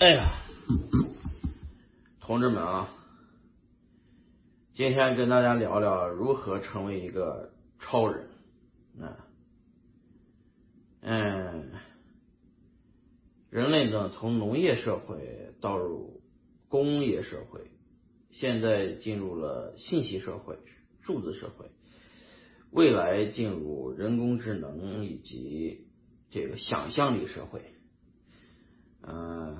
哎呀，同志们啊，今天跟大家聊聊如何成为一个超人啊。嗯，人类呢从农业社会到入工业社会，现在进入了信息社会、数字社会，未来进入人工智能以及这个想象力社会。嗯，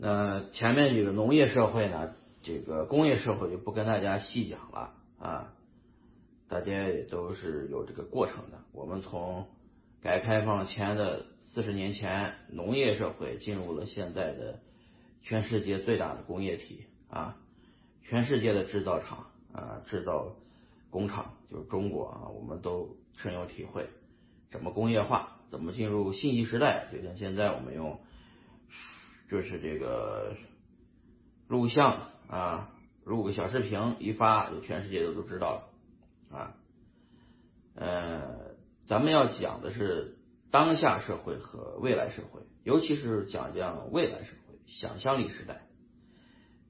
那前面这个农业社会呢，这个工业社会就不跟大家细讲了啊，大家也都是有这个过程的。我们从改革开放前的四十年前，农业社会进入了现在的全世界最大的工业体啊，全世界的制造厂啊，制造工厂就是中国啊，我们都深有体会，怎么工业化。怎么进入信息时代？就像现在我们用，就是这个录像啊，录个小视频一发，就全世界都都知道了啊。呃，咱们要讲的是当下社会和未来社会，尤其是讲讲未来社会，想象力时代。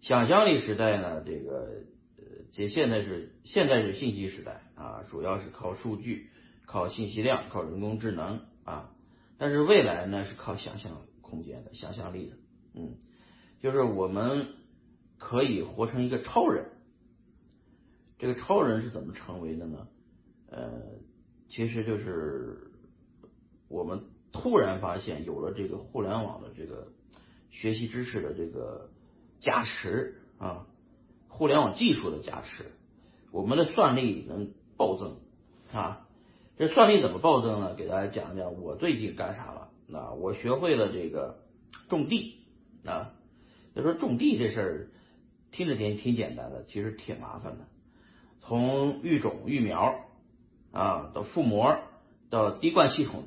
想象力时代呢，这个呃，这现在是现在是信息时代啊，主要是靠数据、靠信息量、靠人工智能。啊，但是未来呢是靠想象空间的想象力的，嗯，就是我们可以活成一个超人。这个超人是怎么成为的呢？呃，其实就是我们突然发现有了这个互联网的这个学习知识的这个加持啊，互联网技术的加持，我们的算力能暴增啊。这算力怎么暴增呢？给大家讲讲我最近干啥了。那我学会了这个种地啊。就说种地这事儿听着挺挺简单的，其实挺麻烦的。从育种、育苗啊，到覆膜，到滴灌系统，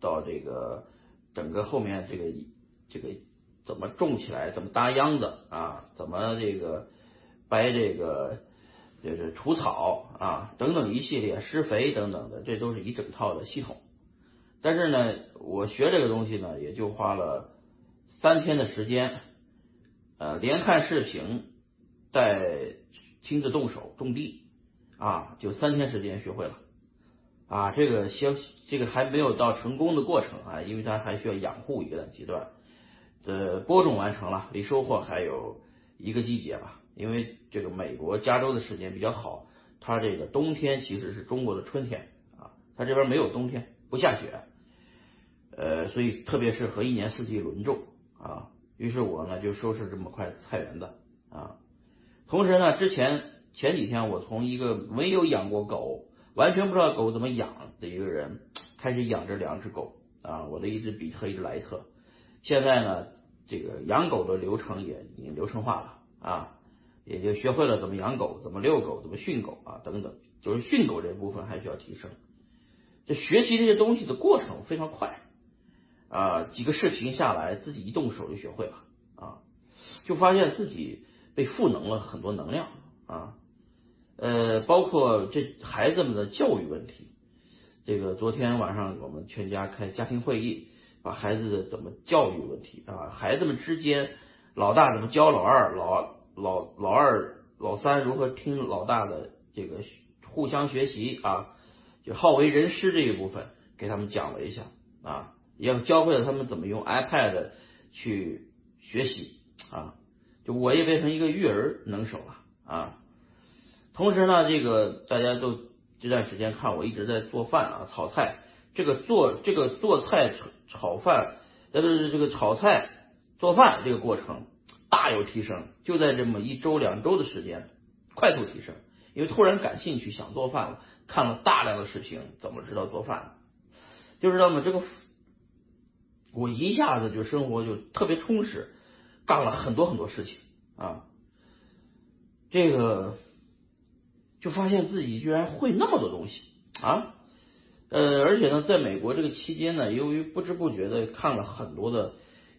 到这个整个后面这个这个怎么种起来，怎么搭秧子啊，怎么这个掰这个。就是除草啊，等等一系列施肥等等的，这都是一整套的系统。但是呢，我学这个东西呢，也就花了三天的时间，呃，连看视频，带亲自动手种地啊，就三天时间学会了啊。这个消息这个还没有到成功的过程啊，因为它还需要养护一个阶段。呃，播种完成了，离收获还有一个季节吧。因为这个美国加州的时间比较好，它这个冬天其实是中国的春天啊，它这边没有冬天，不下雪，呃，所以特别适合一年四季轮种啊。于是我呢就收拾这么块菜园子啊。同时呢，之前前几天我从一个没有养过狗，完全不知道狗怎么养的一个人，开始养这两只狗啊，我的一只比特，一只莱特。现在呢，这个养狗的流程也已经流程化了啊。也就学会了怎么养狗，怎么遛狗，怎么训狗啊，等等，就是训狗这部分还需要提升。这学习这些东西的过程非常快啊，几个视频下来，自己一动手就学会了啊，就发现自己被赋能了很多能量啊，呃，包括这孩子们的教育问题。这个昨天晚上我们全家开家庭会议，把孩子的怎么教育问题啊，孩子们之间老大怎么教老二，老。老老二、老三如何听老大的这个互相学习啊？就好为人师这一部分，给他们讲了一下啊，也教会了他们怎么用 iPad 去学习啊。就我也变成一个育儿能手了啊。同时呢，这个大家都这段时间看我一直在做饭啊，炒菜。这个做这个做菜炒炒饭，呃，这个炒菜做饭这个过程。大有提升，就在这么一周两周的时间，快速提升。因为突然感兴趣，想做饭了，看了大量的视频，怎么知道做饭？就知道吗？这个我一下子就生活就特别充实，干了很多很多事情啊。这个就发现自己居然会那么多东西啊！呃，而且呢，在美国这个期间呢，由于不知不觉的看了很多的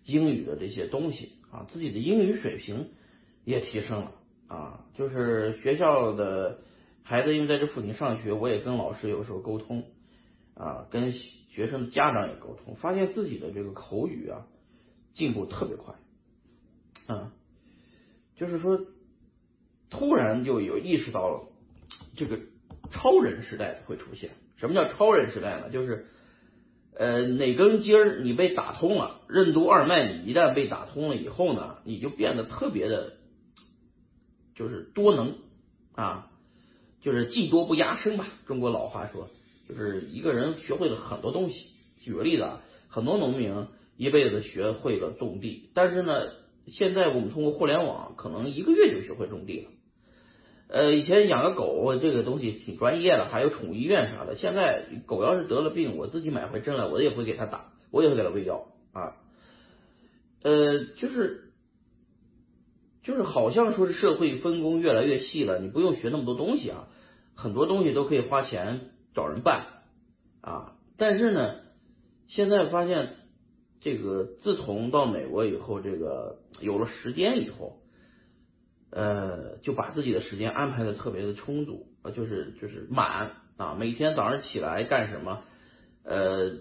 英语的这些东西。啊，自己的英语水平也提升了啊，就是学校的孩子因为在这附近上学，我也跟老师有时候沟通啊，跟学生家长也沟通，发现自己的这个口语啊进步特别快，啊，就是说突然就有意识到了这个超人时代会出现。什么叫超人时代呢？就是呃哪根筋儿你被打通了，任督二脉你一旦被打通了以后呢，你就变得特别的，就是多能啊，就是技多不压身吧。中国老话说，就是一个人学会了很多东西。举个例子啊，很多农民一辈子学会了种地，但是呢，现在我们通过互联网，可能一个月就学会种地了。呃，以前养个狗这个东西挺专业的，还有宠物医院啥的。现在狗要是得了病，我自己买回针来，我也会给它打，我也会给它喂药啊。呃，就是就是好像说是社会分工越来越细了，你不用学那么多东西啊，很多东西都可以花钱找人办啊。但是呢，现在发现这个自从到美国以后，这个有了时间以后。呃，就把自己的时间安排的特别的充足，呃，就是就是满啊，每天早上起来干什么，呃，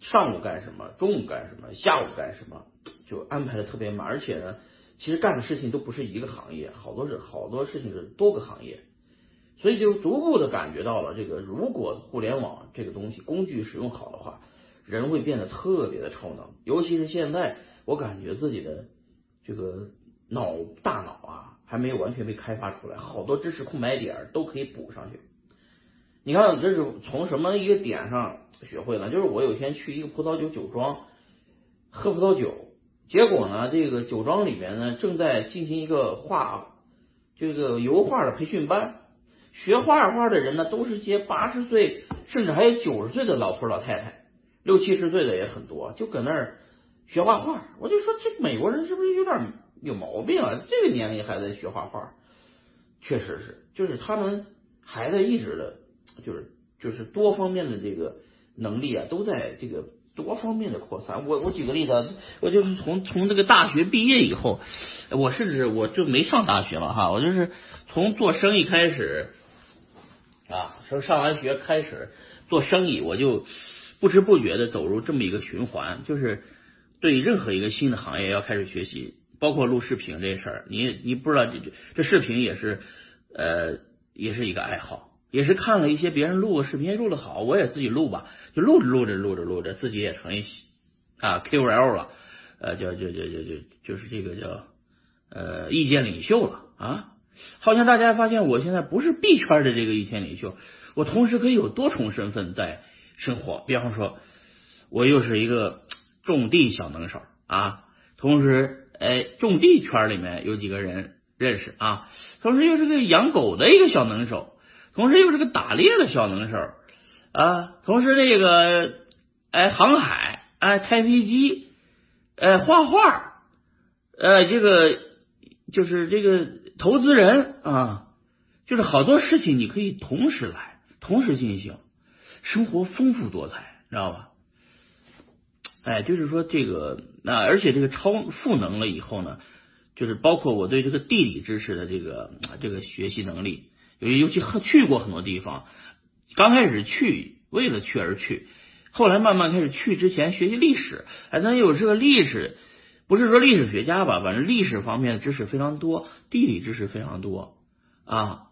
上午干什么，中午干什么，下午干什么，就安排的特别满，而且呢，其实干的事情都不是一个行业，好多是好多事情是多个行业，所以就逐步的感觉到了这个，如果互联网这个东西工具使用好的话，人会变得特别的超能，尤其是现在，我感觉自己的这个。脑大脑啊，还没有完全被开发出来，好多知识空白点都可以补上去。你看，这是从什么一个点上学会的？就是我有一天去一个葡萄酒酒庄喝葡萄酒，结果呢，这个酒庄里面呢正在进行一个画这个油画的培训班，学画画的人呢都是些八十岁甚至还有九十岁的老头老太太，六七十岁的也很多，就搁那儿学画画。我就说，这美国人是不是有点？有毛病啊！这个年龄还在学画画，确实是，就是他们还在一直的，就是就是多方面的这个能力啊，都在这个多方面的扩散。我我举个例子，我就是从从这个大学毕业以后，我甚至我就没上大学了哈，我就是从做生意开始啊，从上完学开始做生意，我就不知不觉的走入这么一个循环，就是对任何一个新的行业要开始学习。包括录视频这事儿，你你不知道这这视频也是呃也是一个爱好，也是看了一些别人录的视频录的好，我也自己录吧，就录着录着录着录着，自己也成一啊 KOL 了，呃，叫叫叫叫叫就是这个叫呃意见领袖了啊，好像大家发现我现在不是币圈的这个一千领袖，我同时可以有多重身份在生活，比方说我又是一个种地小能手啊，同时。哎，种地圈里面有几个人认识啊？同时又是个养狗的一个小能手，同时又是个打猎的小能手啊，同时这个哎航海哎开飞机哎画画呃这个就是这个投资人啊，就是好多事情你可以同时来，同时进行，生活丰富多彩，知道吧？哎，就是说这个，那而且这个超赋能了以后呢，就是包括我对这个地理知识的这个这个学习能力，尤尤其去过很多地方，刚开始去为了去而去，后来慢慢开始去之前学习历史，哎，咱有这个历史，不是说历史学家吧，反正历史方面的知识非常多，地理知识非常多啊，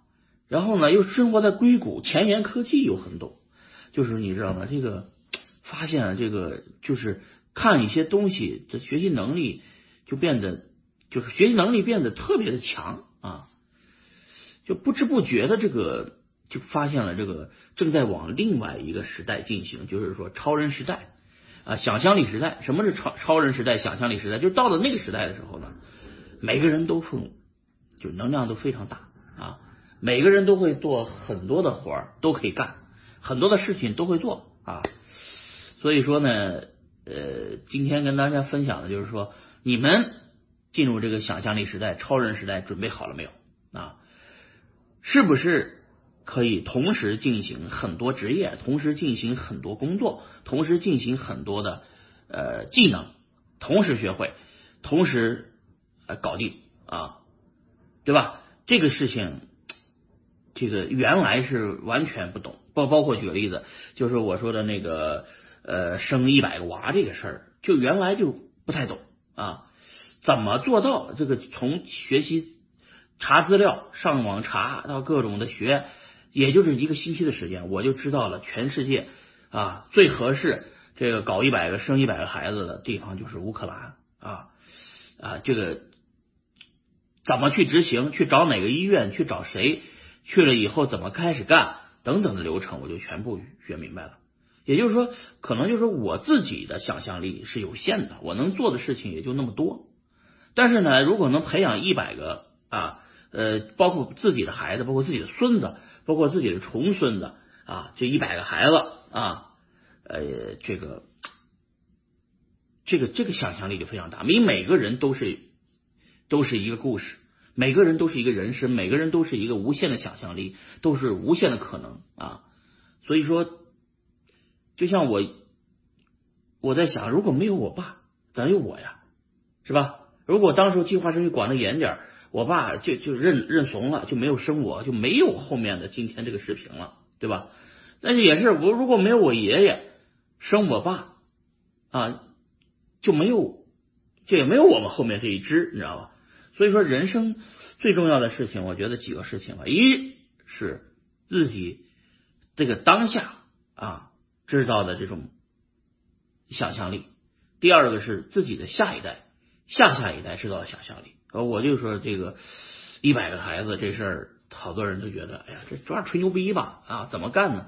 然后呢又生活在硅谷，前沿科技又很懂，就是你知道吗？这个。发现这个就是看一些东西，这学习能力就变得就是学习能力变得特别的强啊，就不知不觉的这个就发现了这个正在往另外一个时代进行，就是说超人时代啊，想象力时代。什么是超超人时代？想象力时代？就到了那个时代的时候呢，每个人都富，就能量都非常大啊，每个人都会做很多的活儿，都可以干很多的事情都会做啊。所以说呢，呃，今天跟大家分享的就是说，你们进入这个想象力时代、超人时代，准备好了没有啊？是不是可以同时进行很多职业，同时进行很多工作，同时进行很多的呃技能，同时学会，同时搞定啊？对吧？这个事情，这个原来是完全不懂，包包括举个例子，就是我说的那个。呃，生一百个娃这个事儿，就原来就不太懂啊，怎么做到这个从学习查资料、上网查到各种的学，也就是一个星期的时间，我就知道了全世界啊最合适这个搞一百个生一百个孩子的地方就是乌克兰啊啊这个怎么去执行，去找哪个医院，去找谁，去了以后怎么开始干等等的流程，我就全部学明白了。也就是说，可能就是我自己的想象力是有限的，我能做的事情也就那么多。但是呢，如果能培养一百个啊，呃，包括自己的孩子，包括自己的孙子，包括自己的重孙子啊，这一百个孩子啊，呃，这个，这个这个想象力就非常大。因为每个人都是都是一个故事，每个人都是一个人生，每个人都是一个无限的想象力，都是无限的可能啊。所以说。就像我，我在想，如果没有我爸，咱有我呀？是吧？如果当时计划生育管的严点，我爸就就认认怂了，就没有生我，就没有后面的今天这个视频了，对吧？但是也是我如果没有我爷爷生我爸啊，就没有，就也没有我们后面这一支，你知道吧？所以说，人生最重要的事情，我觉得几个事情吧，一是自己这个当下啊。制造的这种想象力，第二个是自己的下一代、下下一代制造的想象力。呃，我就说这个一百个孩子这事儿，好多人都觉得，哎呀，这主要吹牛逼吧？啊，怎么干呢？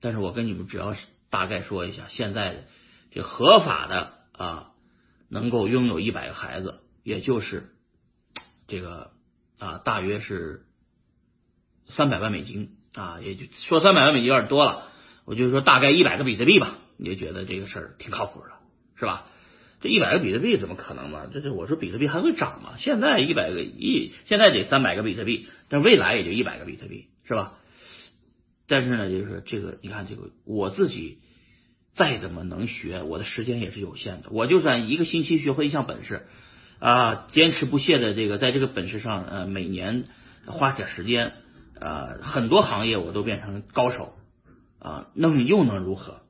但是我跟你们只要大概说一下，现在这合法的啊，能够拥有一百个孩子，也就是这个啊，大约是三百万美金啊，也就说三百万美金有点多了。我就说大概一百个比特币吧，你就觉得这个事儿挺靠谱的，是吧？这一百个比特币怎么可能嘛？这这我说比特币还会涨吗？现在一百个亿，现在得三百个比特币，但未来也就一百个比特币，是吧？但是呢，就是这个，你看这个，我自己再怎么能学，我的时间也是有限的。我就算一个星期学会一项本事啊，坚持不懈的这个在这个本事上，呃，每年花点时间，啊，很多行业我都变成高手。啊，那么又能如何，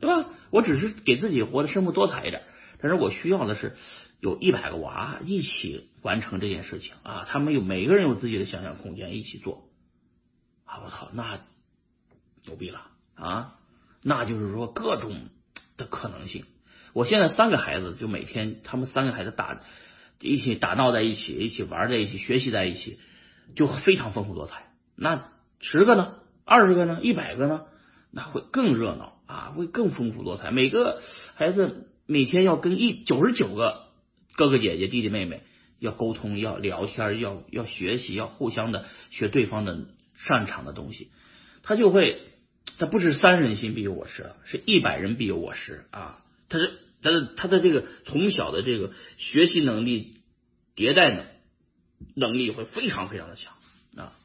对吧？我只是给自己活得生活多彩一点，但是我需要的是有一百个娃一起完成这件事情啊，他们有每个人有自己的想象空间，一起做啊！我操，那牛逼了啊！那就是说各种的可能性。我现在三个孩子，就每天他们三个孩子打一起打闹在一起，一起玩在一起，学习在一起，就非常丰富多彩。那十个呢？二十个呢？一百个呢？那会更热闹啊，会更丰富多彩。每个孩子每天要跟一九十九个哥哥姐姐、弟弟妹妹要沟通、要聊天、要要学习、要互相的学对方的擅长的东西，他就会，他不是三人行必有我师，是一百人必有我师啊。他是他的他的这个从小的这个学习能力、迭代能能力会非常非常的强啊。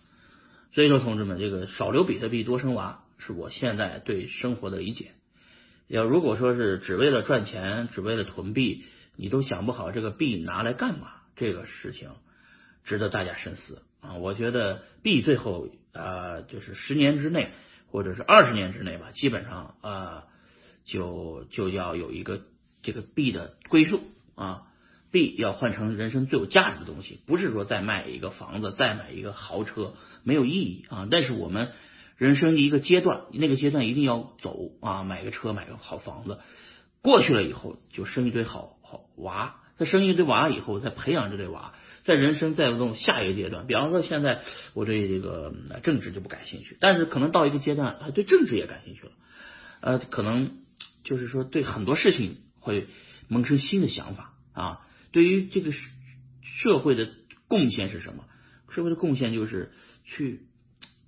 所以说，同志们，这个少留比特币，多生娃。是我现在对生活的理解。要如果说是只为了赚钱，只为了囤币，你都想不好这个币拿来干嘛，这个事情值得大家深思啊！我觉得币最后啊，就是十年之内，或者是二十年之内吧，基本上啊，就就要有一个这个币的归宿啊，币要换成人生最有价值的东西，不是说再卖一个房子，再买一个豪车没有意义啊！但是我们。人生的一个阶段，那个阶段一定要走啊，买个车，买个好房子。过去了以后，就生一堆好好娃。再生一堆娃以后，再培养这堆娃，在人生再种下一个阶段。比方说，现在我对这个政治就不感兴趣，但是可能到一个阶段，对政治也感兴趣了。呃，可能就是说，对很多事情会萌生新的想法啊。对于这个社会的贡献是什么？社会的贡献就是去。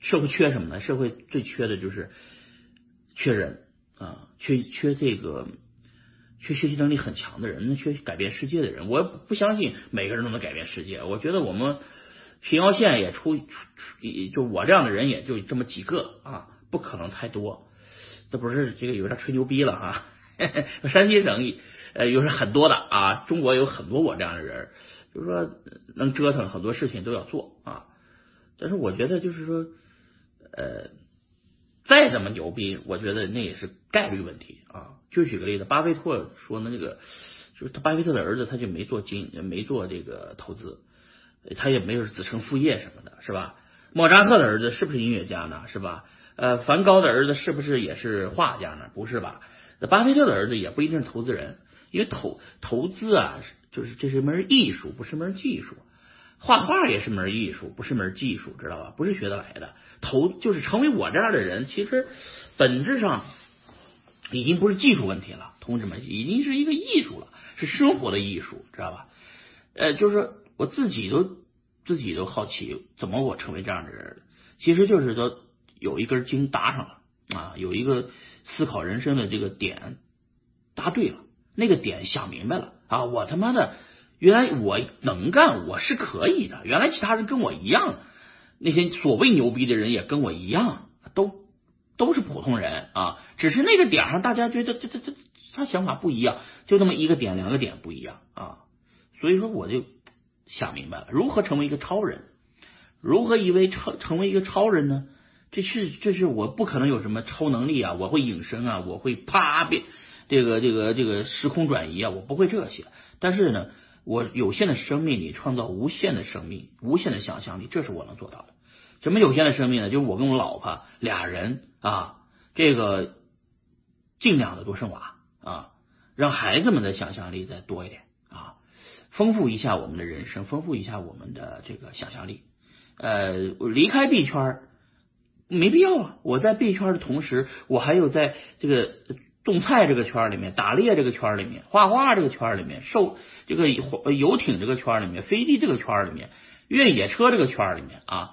社会缺什么呢？社会最缺的就是缺人啊，缺缺这个缺学习能力很强的人，缺改变世界的人。我不相信每个人都能改变世界。我觉得我们平遥县也出出就我这样的人也就这么几个啊，不可能太多。这不是这个有点吹牛逼了哈。山西省呃又是很多的啊，中国有很多我这样的人，就是说能折腾很多事情都要做啊。但是我觉得就是说。呃，再怎么牛逼，我觉得那也是概率问题啊。就举个例子，巴菲特说的那个就是他巴菲特的儿子他就没做经没做这个投资，他也没有子承父业什么的，是吧？莫扎特的儿子是不是音乐家呢？是吧？呃，梵高的儿子是不是也是画家呢？不是吧？巴菲特的儿子也不一定是投资人，因为投投资啊，就是这是一门艺术，不是门技术。画画也是门艺术，不是门技术，知道吧？不是学得来的。投就是成为我这样的人，其实本质上已经不是技术问题了，同志们，已经是一个艺术了，是生活的艺术，知道吧？呃，就是我自己都自己都好奇，怎么我成为这样的人？其实就是说有一根筋搭上了啊，有一个思考人生的这个点搭对了，那个点想明白了啊，我他妈的。原来我能干，我是可以的。原来其他人跟我一样，那些所谓牛逼的人也跟我一样，都都是普通人啊。只是那个点上，大家觉得这这这他想法不一样，就那么一个点，两个点不一样啊。所以说，我就想明白了，如何成为一个超人？如何以为成成为一个超人呢？这是这是我不可能有什么超能力啊！我会隐身啊，我会啪变这个这个这个时空转移啊，我不会这些。但是呢。我有限的生命里创造无限的生命，无限的想象力，这是我能做到的。什么有限的生命呢？就是我跟我老婆俩人啊，这个尽量的多生娃啊，让孩子们的想象力再多一点啊，丰富一下我们的人生，丰富一下我们的这个想象力。呃，离开币圈没必要啊！我在币圈的同时，我还有在这个。种菜这个圈里面，打猎这个圈里面，画画这个圈里面，受这个游艇这个圈里面，飞机这个圈里面，越野车这个圈里面啊，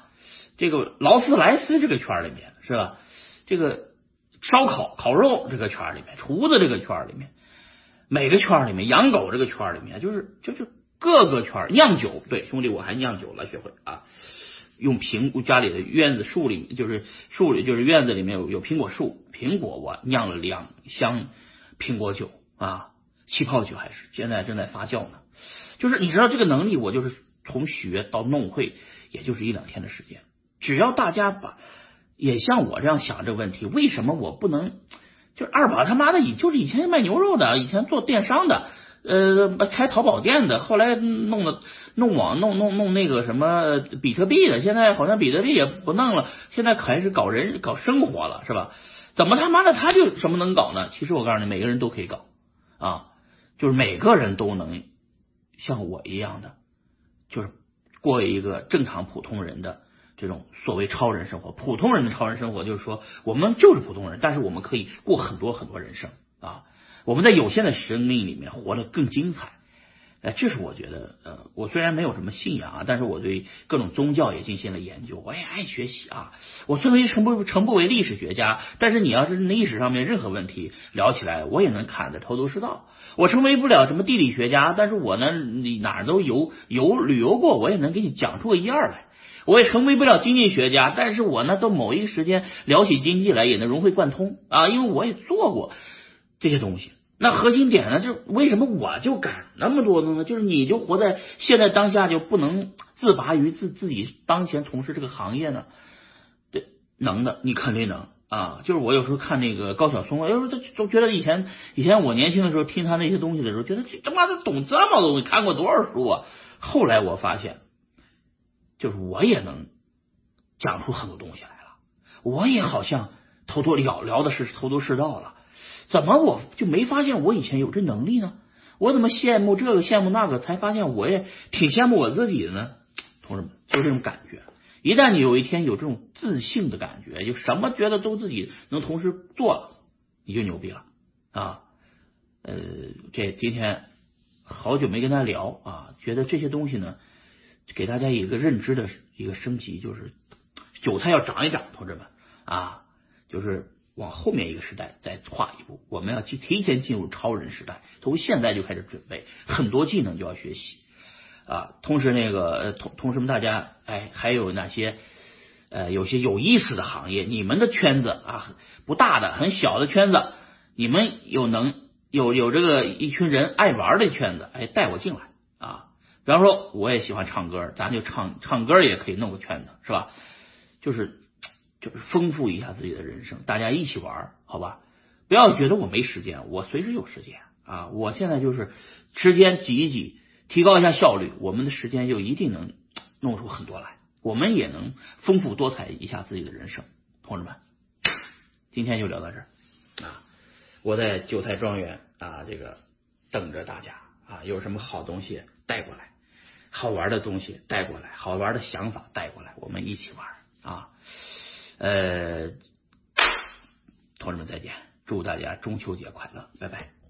这个劳斯莱斯这个圈里面是吧？这个烧烤烤肉这个圈里面，厨子这个圈里面，每个圈里面，养狗这个圈里面，就是就是各个圈酿酒，对兄弟我还酿酒了，学会啊。用苹果家里的院子树里，就是树里就是院子里面有有苹果树，苹果我酿了两箱苹果酒啊，气泡酒还是现在正在发酵呢。就是你知道这个能力，我就是从学到弄会，也就是一两天的时间。只要大家把也像我这样想这个问题，为什么我不能？就是二宝他妈的，以就是以前卖牛肉的，以前做电商的。呃，开淘宝店的，后来弄的弄网弄弄弄那个什么比特币的，现在好像比特币也不弄了，现在开始搞人搞生活了，是吧？怎么他妈的他就什么能搞呢？其实我告诉你，每个人都可以搞啊，就是每个人都能像我一样的，就是过一个正常普通人的这种所谓超人生活。普通人的超人生活就是说，我们就是普通人，但是我们可以过很多很多人生啊。我们在有限的生命里面活得更精彩，哎，这是我觉得，呃，我虽然没有什么信仰啊，但是我对各种宗教也进行了研究，我也爱学习啊。我虽然成不成不为历史学家，但是你要是历史上面任何问题聊起来，我也能侃得头头是道。我成为不了什么地理学家，但是我呢，你哪儿都游游旅游过，我也能给你讲出个一二来。我也成为不了经济学家，但是我呢，到某一个时间聊起经济来，也能融会贯通啊，因为我也做过。这些东西，那核心点呢？就是为什么我就敢那么多呢？就是你就活在现在当下，就不能自拔于自自己当前从事这个行业呢？对，能的，你肯定能啊！就是我有时候看那个高晓松，有时候他总觉得以前以前我年轻的时候听他那些东西的时候，觉得这他妈的懂这么多，看过多少书啊？后来我发现，就是我也能讲出很多东西来了，我也好像头头聊聊的是头头是道了。怎么我就没发现我以前有这能力呢？我怎么羡慕这个羡慕那个，才发现我也挺羡慕我自己的呢？同志们，就这种感觉。一旦你有一天有这种自信的感觉，就什么觉得都自己能同时做了，你就牛逼了啊！呃，这今天好久没跟他聊啊，觉得这些东西呢，给大家一个认知的一个升级，就是韭菜要长一长，同志们啊，就是。往后面一个时代再跨一步，我们要去提前进入超人时代，从现在就开始准备，很多技能就要学习啊。同时，那个同同时们大家，哎，还有哪些呃有些有意思的行业？你们的圈子啊，不大的，很小的圈子，你们有能有有这个一群人爱玩的圈子，哎，带我进来啊。比方说，我也喜欢唱歌，咱就唱唱歌也可以弄个圈子，是吧？就是。就是丰富一下自己的人生，大家一起玩，好吧？不要觉得我没时间，我随时有时间啊！我现在就是时间挤一挤，提高一下效率，我们的时间就一定能弄出很多来，我们也能丰富多彩一下自己的人生。同志们，今天就聊到这儿啊！我在韭菜庄园啊，这个等着大家啊，有什么好东西带过来，好玩的东西带过来，好玩的想法带过来，我们一起玩啊！呃，同志们再见，祝大家中秋节快乐，拜拜。